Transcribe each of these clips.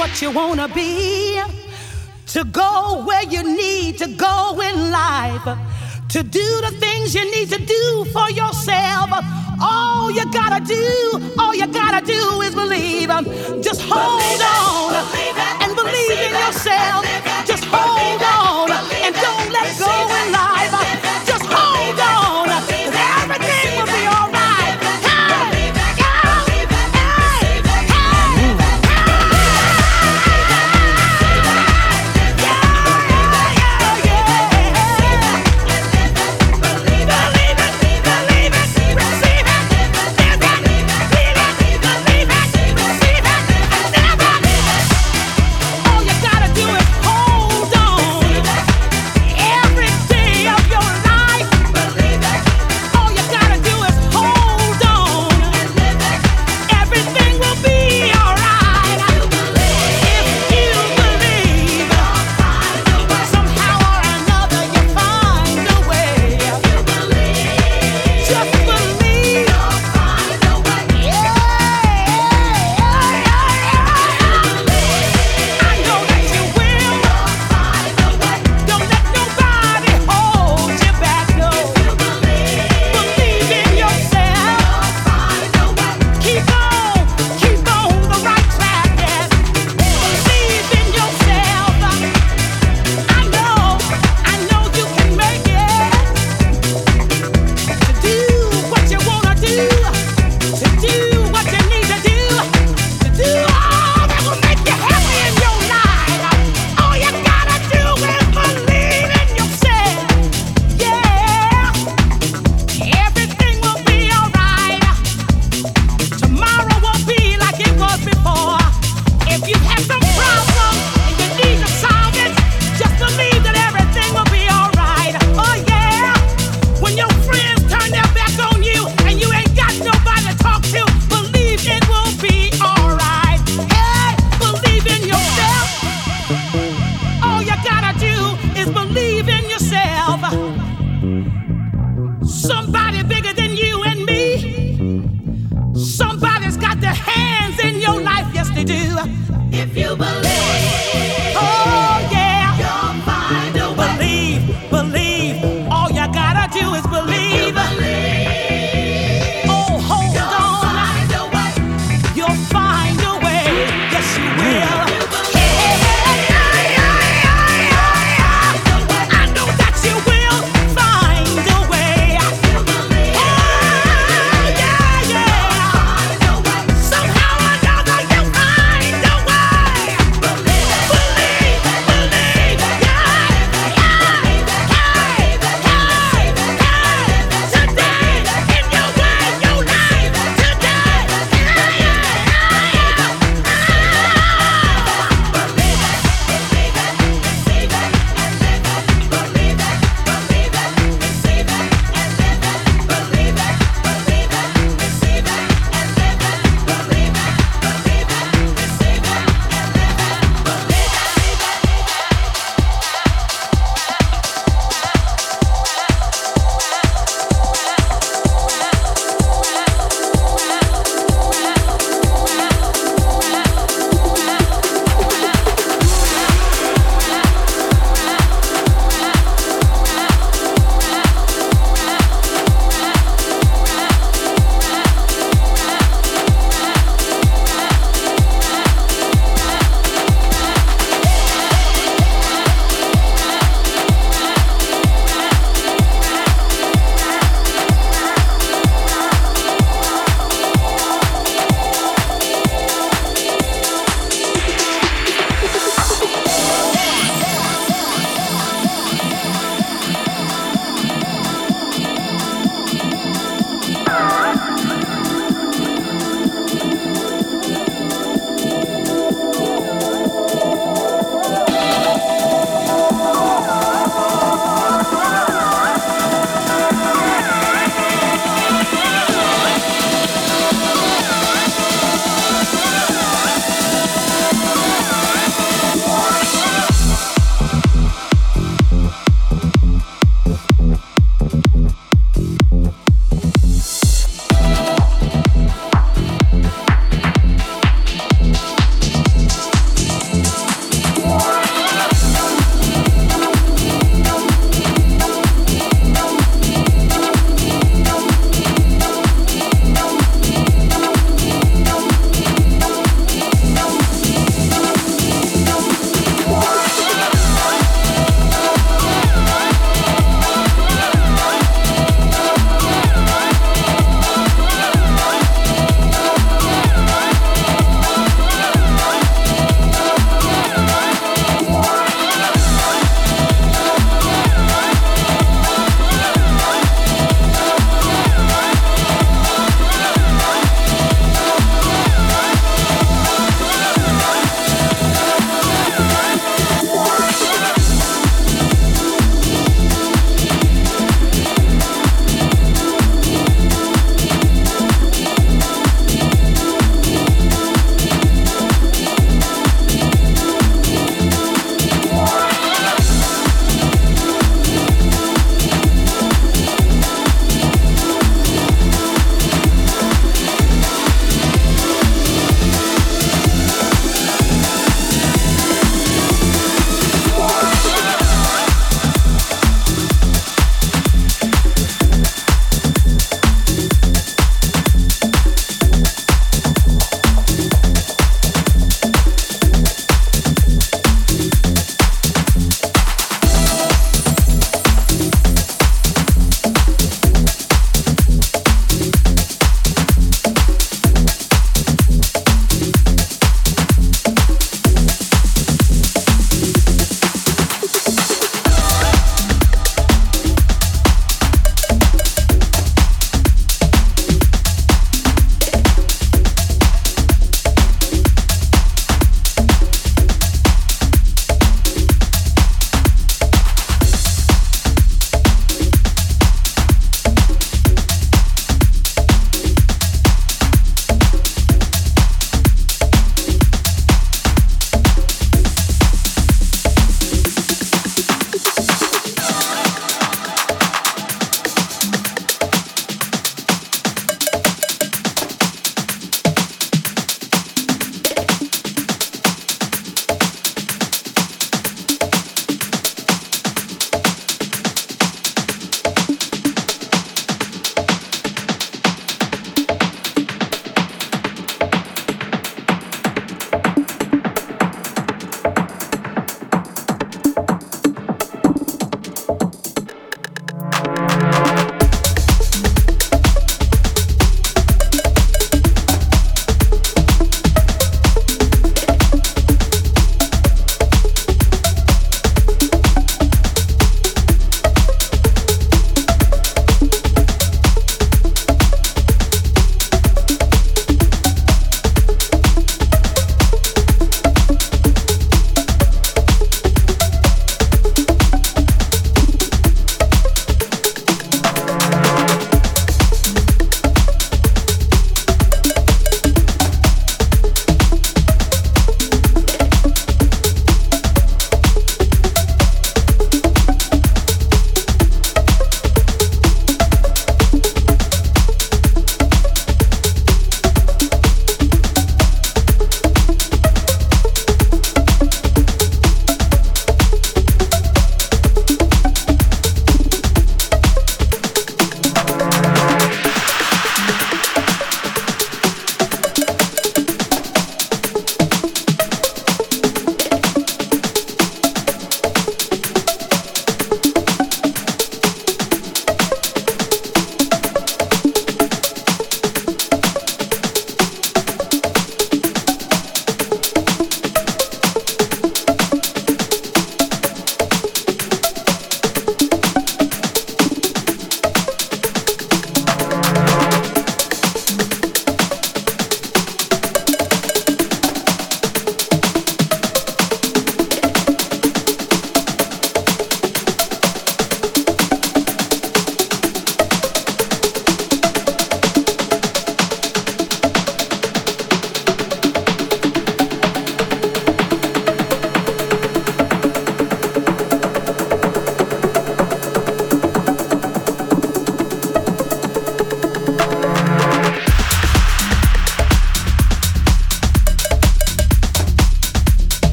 what you wanna be, to go where you need to go in life, to do the things you need to do for yourself. All you gotta do, all you gotta do is believe. Just hold on and believe in yourself. Just hold on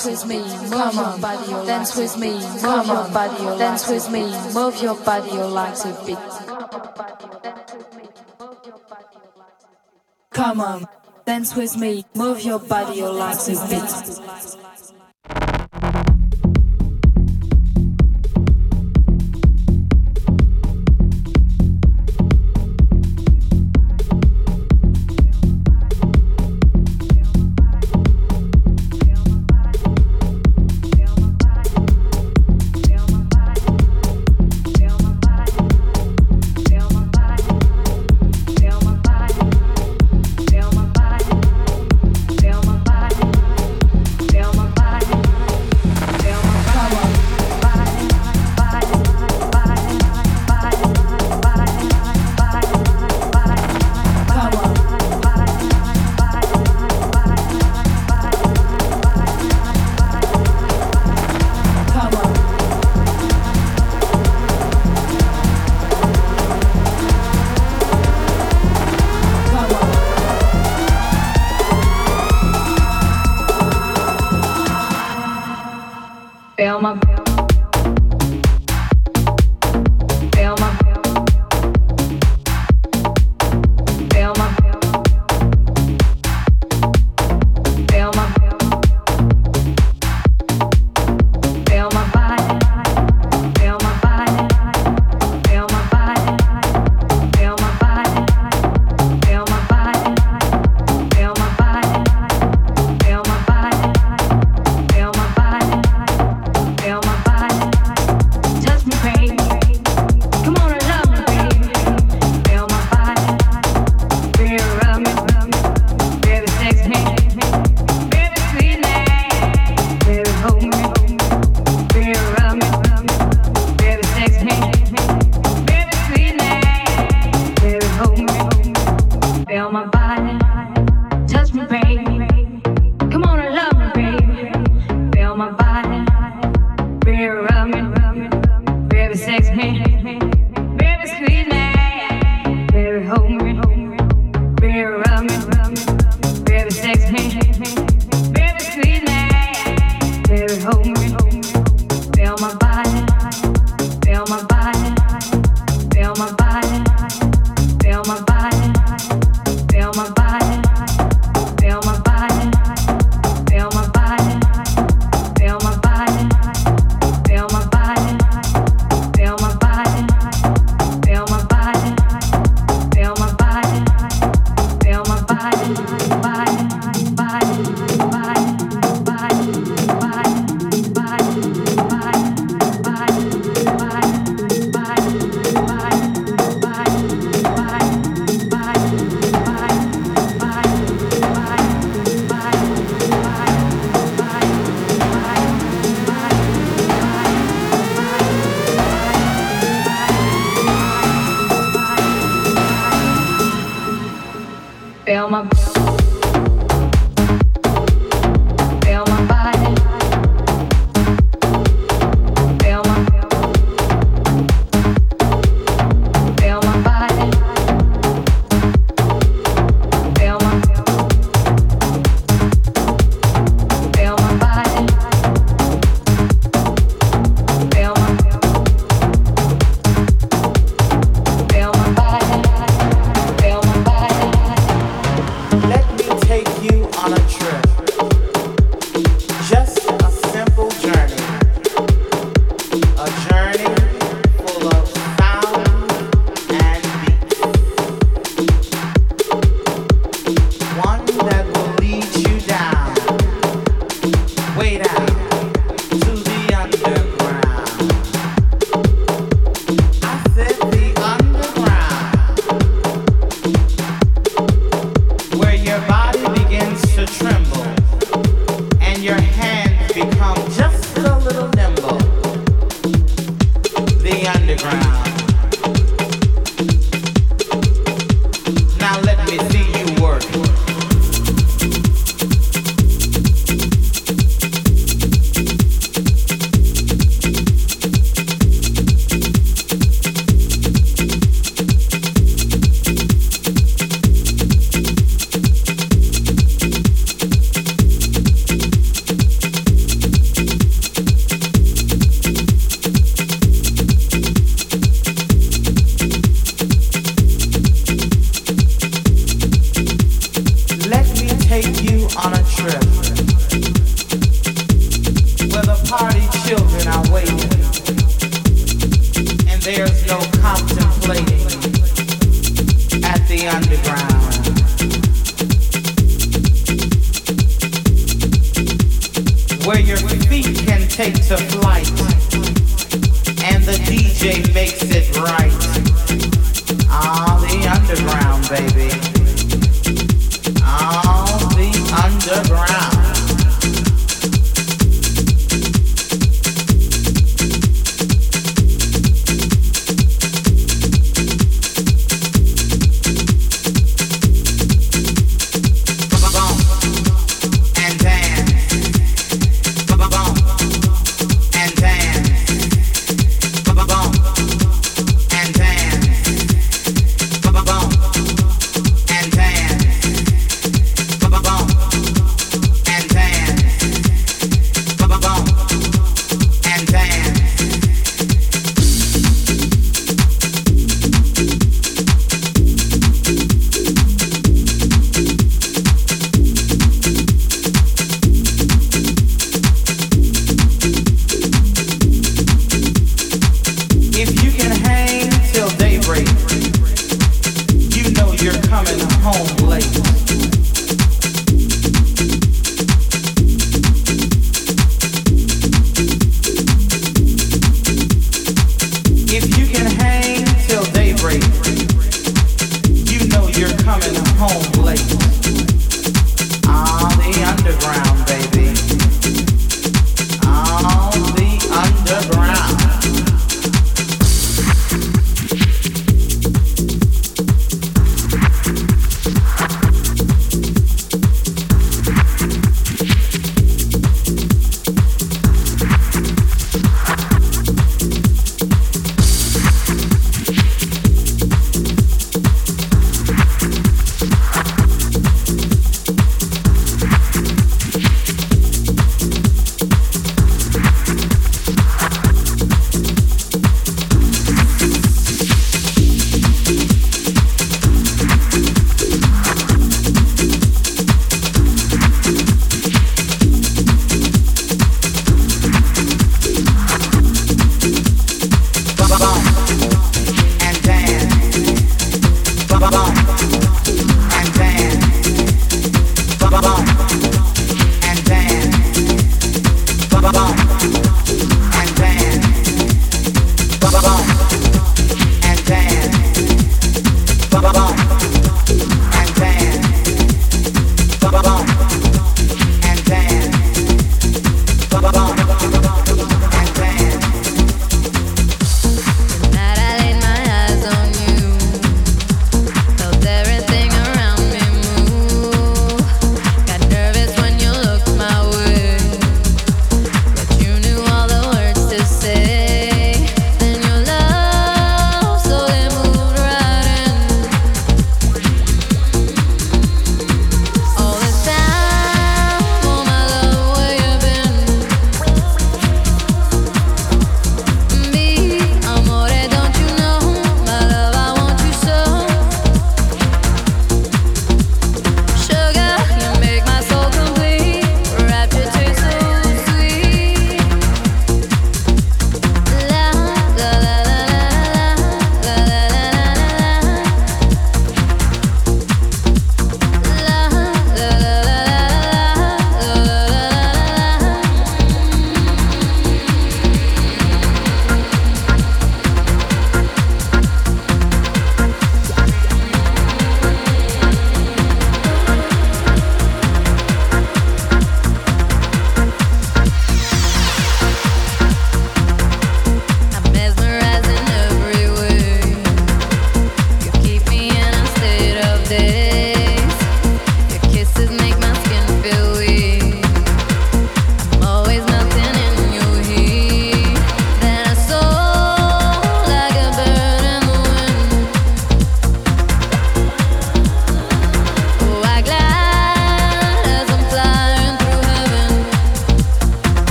dance with me, move your body, dance with me, move your body, dance with me, move your body, legs a bit. Come on, dance with me, move your body, your legs a bit.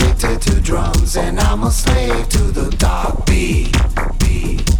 addicted to drums and I'm a slave to the dark beat. beat.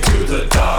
to the dark.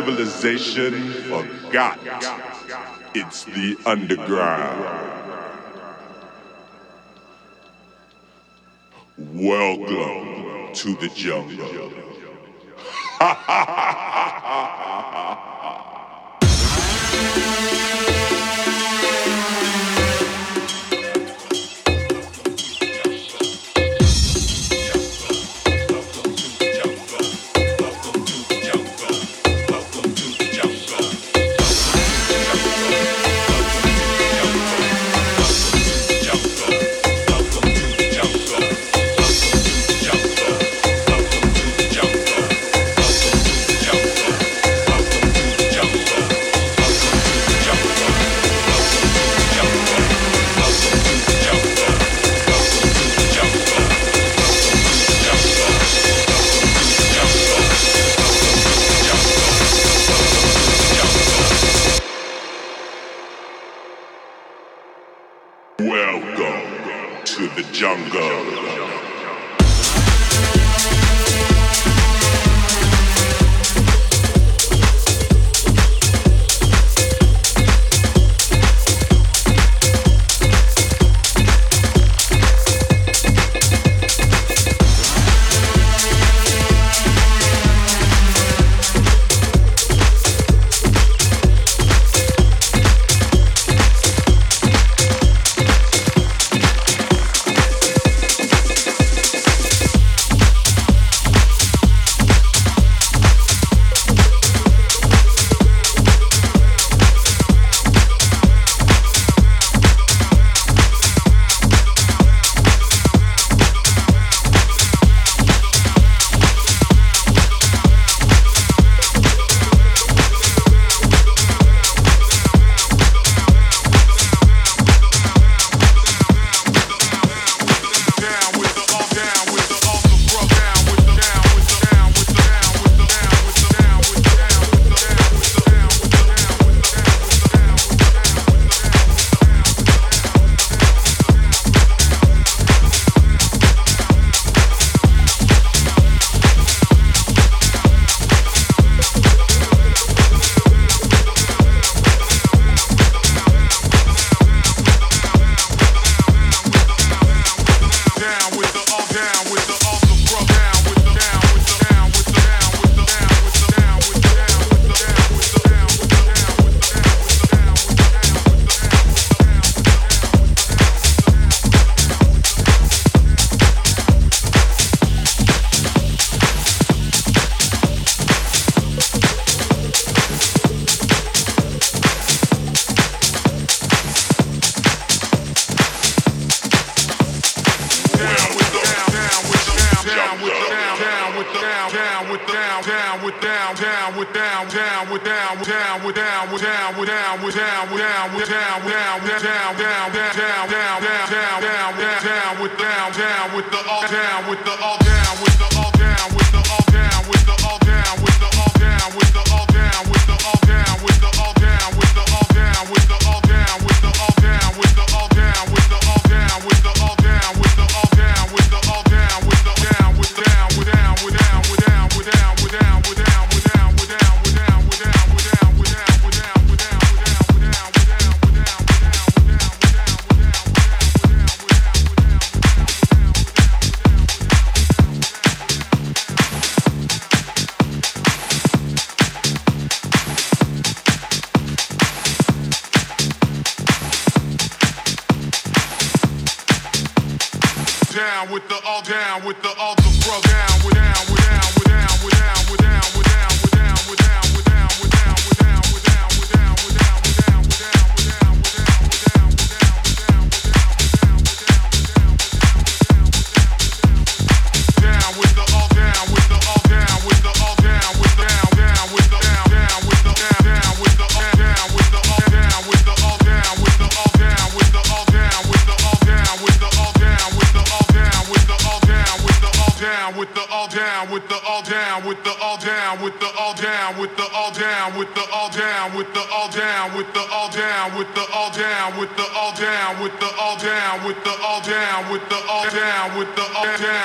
Civilization forgot. It's the underground. Welcome to the jungle.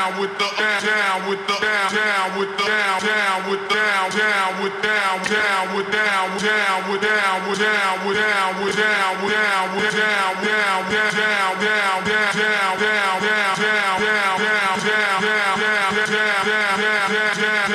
down with the down with the down down with the down down with down down with down down with down down with down with down with down with down with down with down down down down down down down down down down down down down down down down down down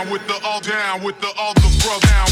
down with the all down with the all the bro down